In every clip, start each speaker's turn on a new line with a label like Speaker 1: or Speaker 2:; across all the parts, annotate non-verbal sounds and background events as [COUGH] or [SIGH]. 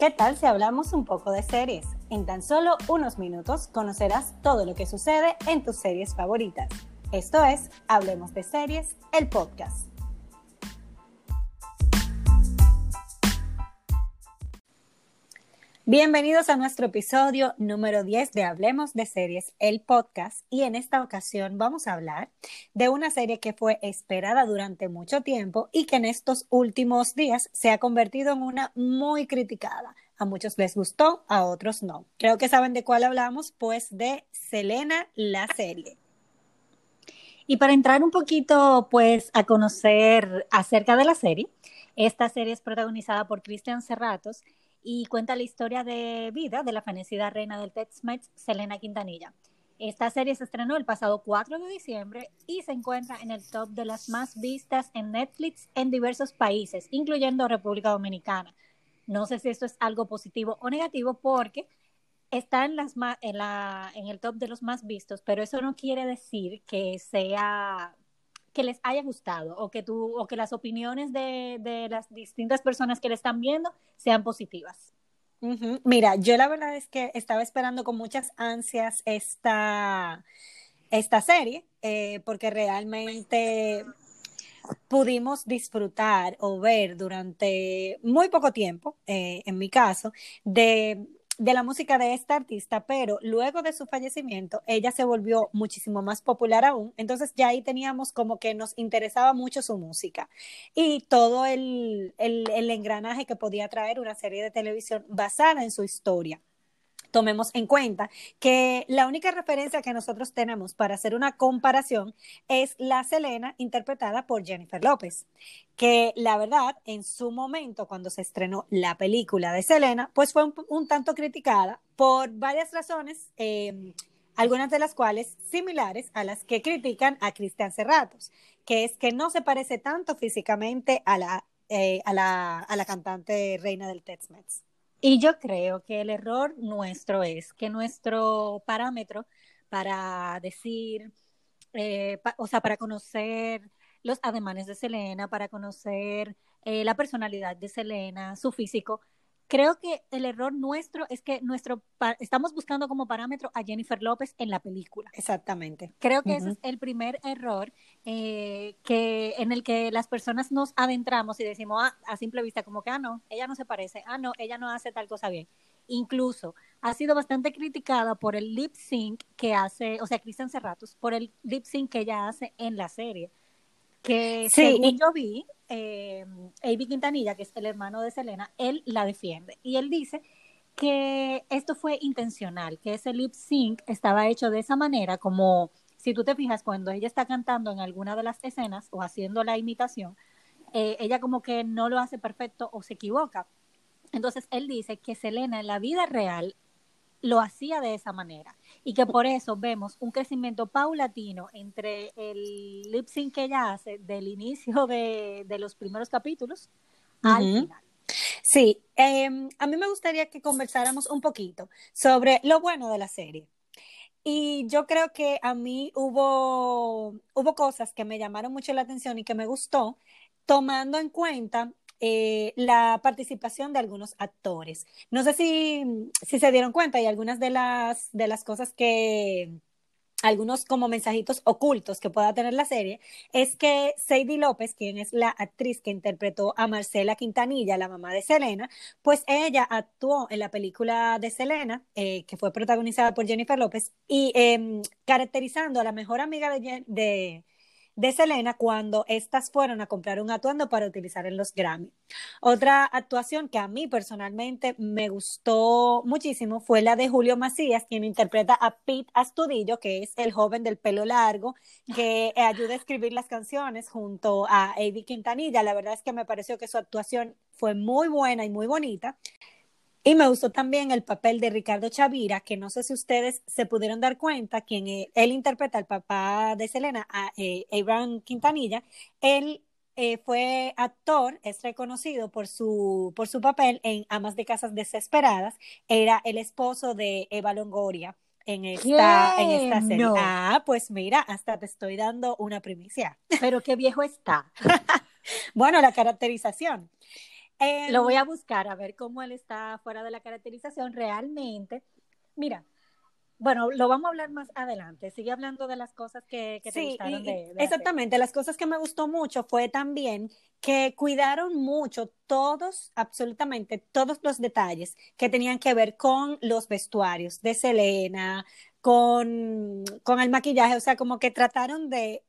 Speaker 1: ¿Qué tal si hablamos un poco de series? En tan solo unos minutos conocerás todo lo que sucede en tus series favoritas. Esto es Hablemos de Series, el podcast. Bienvenidos a nuestro episodio número 10 de Hablemos de Series, el podcast. Y en esta ocasión vamos a hablar de una serie que fue esperada durante mucho tiempo y que en estos últimos días se ha convertido en una muy criticada. A muchos les gustó, a otros no. Creo que saben de cuál hablamos, pues de Selena, la serie. Y para entrar un poquito, pues, a conocer acerca de la serie, esta serie es protagonizada por Cristian Serratos y cuenta la historia de vida de la fenecida reina del Tex-Mex, Selena Quintanilla. Esta serie se estrenó el pasado 4 de diciembre y se encuentra en el top de las más vistas en Netflix en diversos países, incluyendo República Dominicana. No sé si esto es algo positivo o negativo porque está en, en el top de los más vistos, pero eso no quiere decir que sea que les haya gustado o que tú o que las opiniones de, de las distintas personas que le están viendo sean positivas. Mira, yo la verdad es que estaba esperando con muchas ansias esta, esta serie, eh, porque realmente pudimos disfrutar o ver durante muy poco tiempo, eh, en mi caso, de de la música de esta artista, pero luego de su fallecimiento, ella se volvió muchísimo más popular aún. Entonces ya ahí teníamos como que nos interesaba mucho su música y todo el, el, el engranaje que podía traer una serie de televisión basada en su historia tomemos en cuenta que la única referencia que nosotros tenemos para hacer una comparación es la Selena interpretada por Jennifer López, que la verdad en su momento cuando se estrenó la película de Selena, pues fue un, tanto criticada por varias razones. Em, algunas de las cuales similares a las que critican a Cristian Serratos, que es que no se parece tanto físicamente a la, eh, a la, a la cantante reina del Tex-Mex. Y yo creo que el error nuestro es que nuestro parámetro para decir, eh, o sea, para conocer los ademanes de Selena, para conocer eh, la personalidad de Selena, su físico, Creo que el error nuestro es que nuestro estamos buscando como parámetro a Jennifer López en la película. Exactamente. Creo que ese es el primer error eh, que en el que las personas nos adentramos y decimos ah, a simple vista como que ah no, ella no se parece, ah no, ella no hace tal cosa bien. Incluso ha sido bastante criticada por el lip sync que hace, o sea, Cristian Serratos, por el lip sync que ella hace en la serie que según yo vi, eh, Avi Quintanilla, que es el hermano de Selena, él la defiende. Y él dice que esto fue intencional, que ese lip sync estaba hecho de esa manera, como si tú te fijas, cuando ella está cantando en alguna de las escenas o haciendo la imitación, eh, ella como que no lo hace perfecto o se equivoca. Entonces él dice que Selena en la vida real lo hacía de esa manera y que por eso vemos un crecimiento paulatino entre el lip sync que ella hace del inicio de, los primeros capítulos al final. Sí, em, a mí me gustaría que conversáramos un poquito sobre lo bueno de la serie. Y yo creo que a mí hubo, hubo cosas que me llamaron mucho la atención y que me gustó, tomando en cuenta eh, la participación de algunos actores. No sé si, si se dieron cuenta y algunas de las, de las cosas que algunos como mensajitos ocultos que pueda tener la serie, es que Sadie López, quien es la actriz que interpretó a Marcela Quintanilla, la mamá de Selena, pues ella actuó en la película de Selena, eh, que fue protagonizada por Jennifer López, y em, caracterizando a la mejor amiga de Selena cuando éstas fueron a comprar un atuendo para utilizar en los Grammy. Otra actuación que a mí personalmente me gustó muchísimo fue la de Julio Macías, quien interpreta a Pete Astudillo, que es el joven del pelo largo, que [LAUGHS] ayuda a escribir las canciones junto a Eddie Quintanilla. La verdad es que me pareció que su actuación fue muy buena y muy bonita. Y me gustó también el papel de Ricardo Chavira, que no sé si ustedes se pudieron dar cuenta, quien e, él, interpreta al papá de Selena, a eh, Abraham Quintanilla. Él eh, fue actor, es reconocido por su, por su papel en Amas de Casas Desesperadas. Era el esposo de Eva Longoria en esta, en esta serie. Ah, pues mira, hasta te estoy dando una primicia.
Speaker 2: Pero qué viejo está. [LAUGHS]
Speaker 1: bueno, la caracterización.
Speaker 2: Lo voy a buscar a ver cómo él está fuera de la caracterización realmente. Mira, bueno, lo vamos a hablar más adelante. Sigue hablando de las cosas que, te gustaron de,
Speaker 1: Exactamente, las cosas que me gustó mucho fue también que cuidaron mucho todos, absolutamente todos los detalles que tenían que ver con los vestuarios de Selena, con, con el maquillaje, o sea, como que trataron de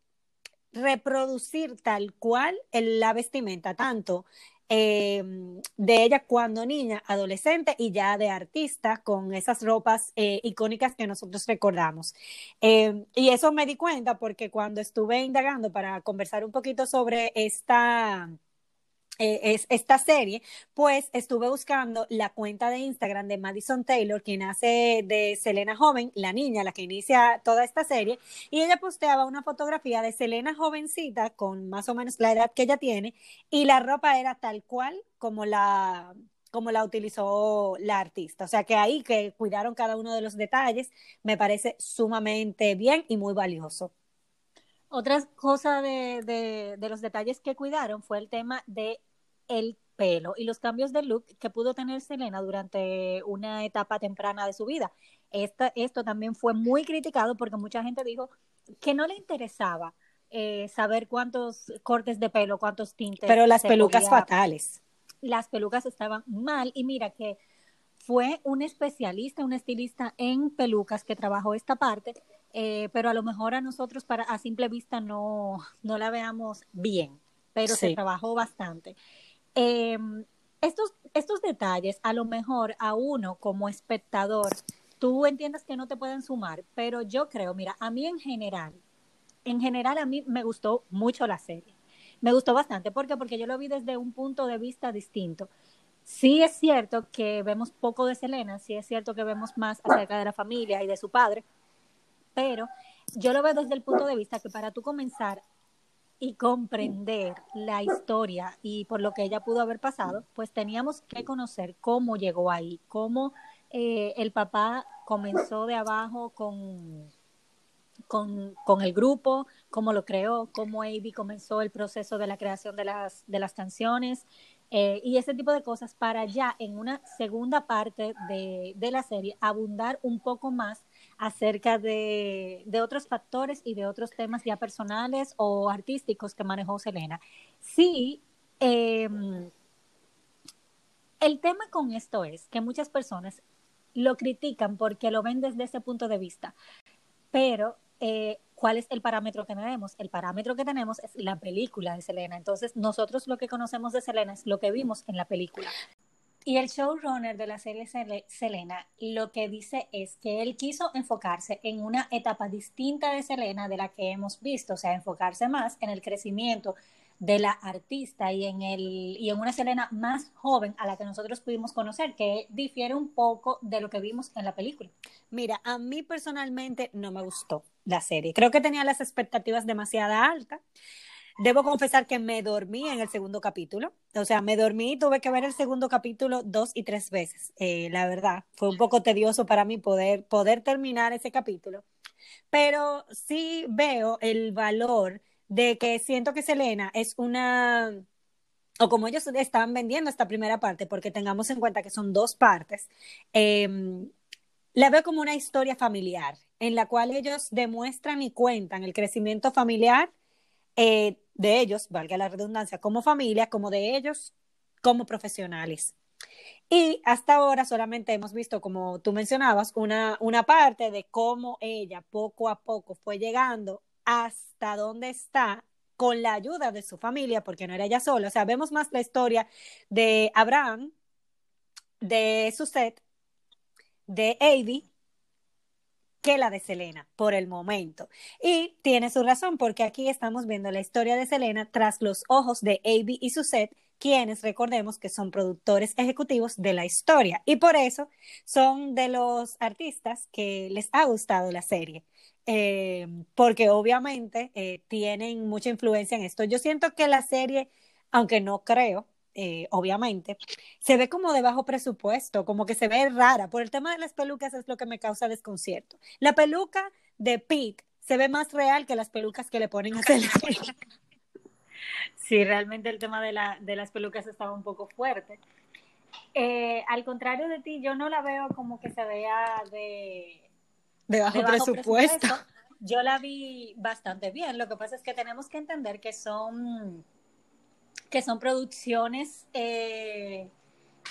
Speaker 1: reproducir tal cual la vestimenta, tanto eh, de ella cuando niña, adolescente y ya de artista con esas ropas eh, icónicas que nosotros recordamos. Eh, y eso me di cuenta porque cuando estuve indagando para conversar un poquito sobre esta es, esta serie, pues estuve buscando la cuenta de Instagram de Madison Taylor, quien hace de Selena Joven, la niña, la que inicia toda esta serie, y ella posteaba una fotografía de Selena jovencita, con más o menos la edad que ella tiene, y la ropa era tal cual como la como la utilizó la artista. O sea que ahí que cuidaron cada uno de los detalles, me parece sumamente bien y muy valioso.
Speaker 2: Otra cosa de, de, de, los detalles que cuidaron fue el tema de el pelo y los cambios de look que pudo tener Selena durante una etapa temprana de su vida. esto también fue muy criticado porque mucha gente dijo que no le interesaba eh, saber cuántos cortes de pelo, cuántos tintes.
Speaker 1: Pero las pelucas fatales.
Speaker 2: Las pelucas estaban mal y mira que fue un especialista, un estilista en pelucas que trabajó esta parte, eh, pero a lo mejor a nosotros para a simple vista no, no la veamos bien, pero se trabajó bastante. Eh, estos, estos detalles, a lo mejor a uno como espectador, tú entiendes que no te pueden sumar, pero yo creo, mira, a mí en general, en general a mí me gustó mucho la serie. Me gustó bastante. ¿Por qué? Porque yo lo vi desde un punto de vista distinto. Sí es cierto que vemos poco de Selena, sí es cierto que vemos más acerca de la familia y de su padre, pero yo lo veo desde el punto de vista que para tú comenzar y comprender la historia y por lo que ella pudo haber pasado, pues teníamos que conocer cómo llegó ahí, cómo eh, el papá comenzó de abajo con, con, con, el grupo, cómo lo creó, cómo Avi comenzó el proceso de la creación de las, de las canciones eh, y ese tipo de cosas para ya en una segunda parte de, de la serie abundar un poco más acerca de, otros factores y de otros temas ya personales o artísticos que manejó Selena. Sí, em, el tema con esto es que muchas personas lo critican porque lo ven desde ese punto de vista, pero eh, ¿cuál es el parámetro que tenemos? El parámetro que tenemos es la película de Selena. Entonces, nosotros lo que conocemos de Selena es lo que vimos en la película. Y el showrunner de la serie Selena lo que dice es que él quiso enfocarse en una etapa distinta de Selena de la que hemos visto, o sea, enfocarse más en el crecimiento de la artista y en, el, y en una Selena más joven a la que nosotros pudimos conocer, que difiere un poco de lo que vimos en la película.
Speaker 1: Mira, a mí personalmente no me gustó la serie. Creo que tenía las expectativas demasiado altas. Debo confesar que me dormí en el segundo capítulo. O sea, me dormí y tuve que ver el segundo capítulo dos y tres veces. Eh, la verdad, fue un poco tedioso para mí poder, poder terminar ese capítulo. Pero sí veo el valor de que siento que Selena es una, o como ellos estaban vendiendo esta primera parte, porque tengamos en cuenta que son dos partes, em, la veo como una historia familiar, en la cual ellos demuestran y cuentan el crecimiento familiar eh, de ellos, valga la redundancia, como familia, como de ellos como profesionales. Y hasta ahora solamente hemos visto, como tú mencionabas, una, una parte de cómo ella poco a poco fue llegando hasta dónde está con la ayuda de su familia, porque no era ella sola. O sea, vemos más la historia de Abraham, de Suset, de Avi, que la de Selena por el momento. Y tiene su razón, porque aquí estamos viendo la historia de Selena tras los ojos de Avi y Suset, quienes recordemos que son productores ejecutivos de la historia. Y por eso son de los artistas que les ha gustado la serie. Eh, porque obviamente eh, tienen mucha influencia en esto. Yo siento que la serie, aunque no creo, eh, obviamente, se ve como de bajo presupuesto, como que se ve rara. Por el tema de las pelucas es lo que me causa desconcierto. La peluca de Pete se ve más real que las pelucas que le ponen a Selena.
Speaker 2: Sí, realmente el tema de, la, de las pelucas estaba un poco fuerte. Eh, al contrario de ti, yo no la veo como que se vea de,
Speaker 1: de bajo, presupuesto.
Speaker 2: Yo la vi bastante bien. Lo que pasa es que tenemos que entender que son que son producciones eh,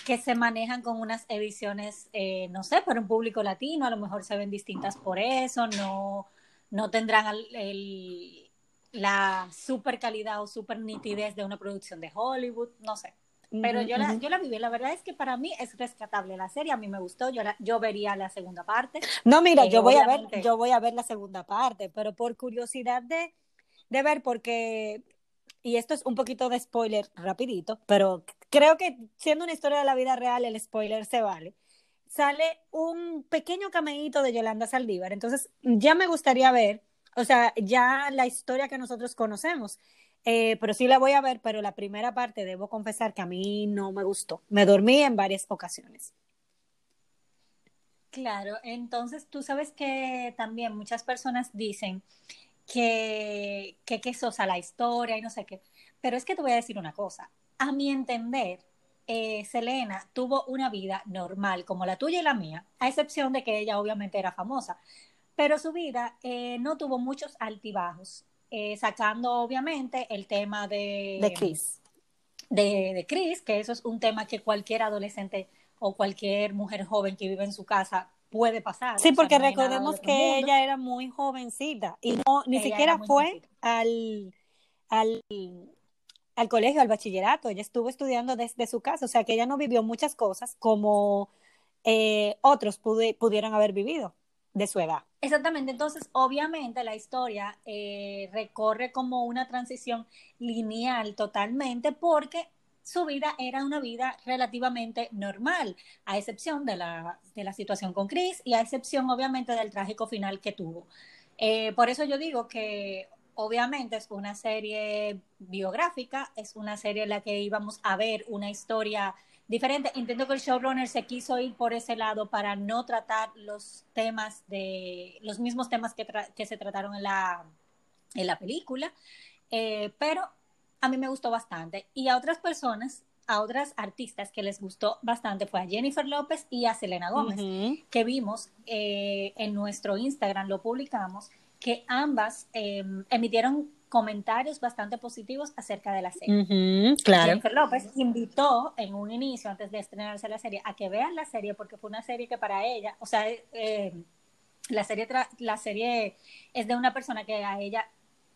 Speaker 2: que se manejan con unas ediciones, eh, no sé, para un público latino, a lo mejor se ven distintas por eso, no, no tendrán el, la super calidad o super nitidez de una producción de Hollywood, no sé. Pero yo, la, yo la viví, la verdad es que para mí es rescatable la serie, a mí me gustó, yo, yo vería la segunda parte.
Speaker 1: No, mira, yo voy a ver, yo voy a ver la segunda parte, pero por curiosidad de, de ver, porque y esto es un poquito de spoiler rapidito, pero creo que siendo una historia de la vida real, el spoiler se vale. Sale un pequeño cameíto de Yolanda Saldívar, entonces ya me gustaría ver, o sea, ya la historia que nosotros conocemos, eh, pero sí la voy a ver, pero la primera parte debo confesar que a mí no me gustó. Me dormí en varias ocasiones.
Speaker 2: Claro, entonces tú sabes que también muchas personas dicen que, que, que sosa la historia y no sé qué. Pero es que te voy a decir una cosa. A mi entender, eh, Selena tuvo una vida normal como la tuya y la mía, a excepción de que ella obviamente era famosa. Pero su vida eh, no tuvo muchos altibajos, eh, sacando obviamente el tema de...
Speaker 1: De Chris.
Speaker 2: De, de Chris, que eso es un tema que cualquier adolescente o cualquier mujer joven que vive en su casa puede pasar.
Speaker 1: Sí, porque recordemos que ella era muy jovencita y no ni siquiera fue al, al, al, colegio, al bachillerato. Ella estuvo estudiando desde su casa, o sea que ella no vivió muchas cosas como eh, otros pudieron haber vivido de su edad.
Speaker 2: Exactamente, entonces obviamente la historia eh, recorre como una transición lineal totalmente porque su vida era una vida relativamente normal, a excepción de la, de la situación con Chris y a excepción obviamente del trágico final que tuvo. Eh, por eso yo digo que obviamente es una serie biográfica, es una serie en la que íbamos a ver una historia diferente. Entiendo que el showrunner se quiso ir por ese lado para no tratar los temas de los mismos temas que, se trataron en la, en la película, eh, pero a mí me gustó bastante. Y a otras personas, a otras artistas que les gustó bastante fue a Jennifer López y a Selena Gómez, que vimos eh, en nuestro Instagram, lo publicamos, que ambas em, emitieron comentarios bastante positivos acerca de la serie.
Speaker 1: claro.
Speaker 2: Jennifer López invitó en un inicio, antes de estrenarse la serie, a que vean la serie porque fue una serie que para ella, o sea, eh, la serie, la serie es de una persona que a ella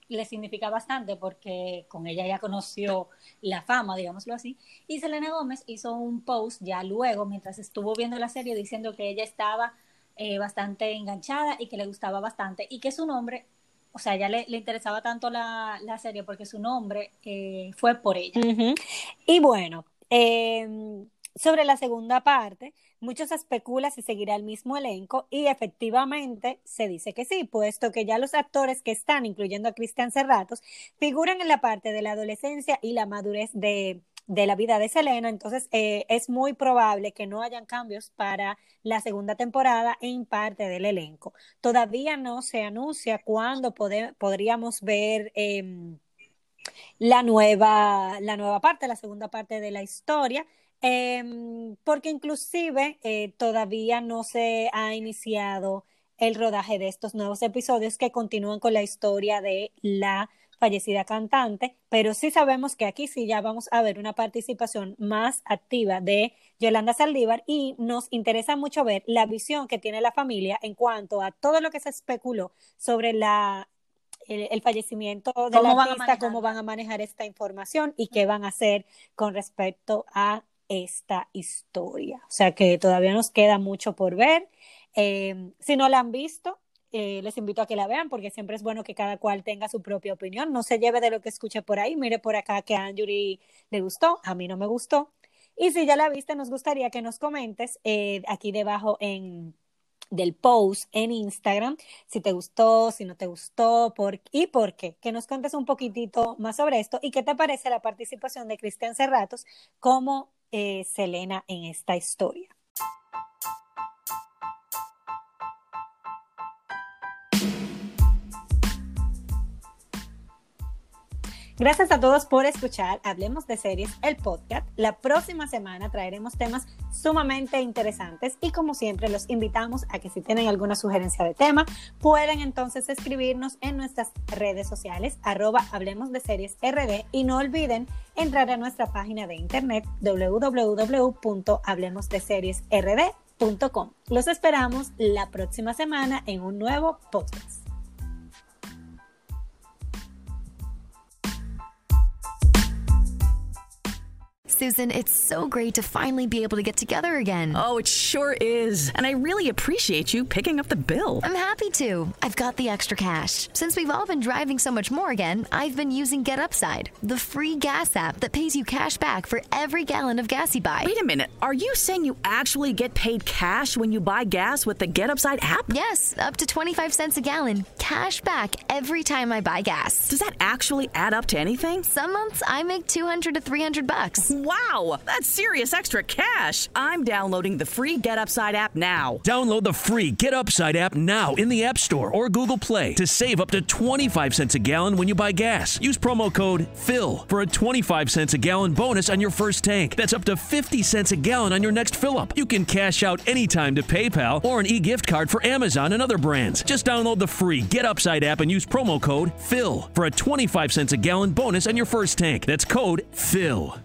Speaker 2: le significa bastante porque con ella ya conoció la fama, digámoslo así. Y Selena Gómez hizo un post ya luego, mientras estuvo viendo la serie, diciendo que ella estaba eh, bastante enganchada y que le gustaba bastante y que su nombre, o sea, ya le, le interesaba tanto la, la, serie porque su nombre eh, fue por ella.
Speaker 1: Y bueno, eh, sobre la segunda parte, muchos especulan si seguirá el mismo elenco y efectivamente se dice que sí, puesto que ya los actores que están, incluyendo a Cristian Serratos, figuran en la parte de la adolescencia y la madurez de, de la vida de Selena, entonces eh, es muy probable que no hayan cambios para la segunda temporada en parte del elenco. Todavía no se anuncia cuándo podríamos ver eh, la, nueva, la nueva parte, la segunda parte de la historia. Eh, porque inclusive eh, todavía no se ha iniciado el rodaje de estos nuevos episodios que continúan con la historia de la fallecida cantante, pero sí sabemos que aquí sí ya vamos a ver una participación más activa de Yolanda Saldívar y nos interesa mucho ver la visión que tiene la familia en cuanto a todo lo que se especuló sobre la el, fallecimiento del artista, cómo van a manejar esta información y qué van a hacer con respecto a esta historia. O sea que todavía nos queda mucho por ver. Eh, si no la han visto, eh, les invito a que la vean porque siempre es bueno que cada cual tenga su propia opinión. No se lleve de lo que escuche por ahí. Mire por acá que a Anjuri le gustó, a mí no me gustó. Y si ya la viste, nos gustaría que nos comentes eh, aquí debajo en del post en Instagram, si te gustó, si no te gustó, por, y por qué. Que nos cuentes un poquitito más sobre esto y qué te parece la participación de Cristian Cerratos como eh, Selena en esta historia. Gracias a todos por escuchar Hablemos de Series, el podcast. La próxima semana traeremos temas sumamente interesantes y como siempre los invitamos a que si tienen alguna sugerencia de tema, pueden entonces escribirnos en nuestras redes sociales, arroba Hablemos de Series RD y no olviden entrar a nuestra página de internet www.hablemosdeseriesrd.com. Los esperamos la próxima semana en un nuevo podcast.
Speaker 3: Susan, it's so great to finally be able to get together again.
Speaker 4: Oh, it sure is. And I really appreciate you picking up the bill.
Speaker 3: I'm happy to. I've got the extra cash. Since we've all been driving so much more again, I've been using Get Upside, the free gas app that pays you cash back for every gallon of gas you buy.
Speaker 4: Wait a minute. Are you saying you actually get paid cash when you buy gas with the Get Upside app?
Speaker 3: Yes, up to 25 cents a gallon. Cash back every time I buy gas.
Speaker 4: Does that actually add up to anything?
Speaker 3: Some months I make 200 to 300 bucks.
Speaker 4: Wow, that's serious extra cash. I'm downloading the free Get Upside app now.
Speaker 5: Download the free Get Upside app now in the App Store or Google Play to save up to 25 cents a gallon when you buy gas. Use promo code FILL for a 25 cents a gallon bonus on your first tank. That's up to 50 cents a gallon on your next fill up. You can cash out anytime to PayPal or an e gift card for Amazon and other brands. Just download the free Get Upside app and use promo code FILL for a 25 cents a gallon bonus on your first tank. That's code PHIL.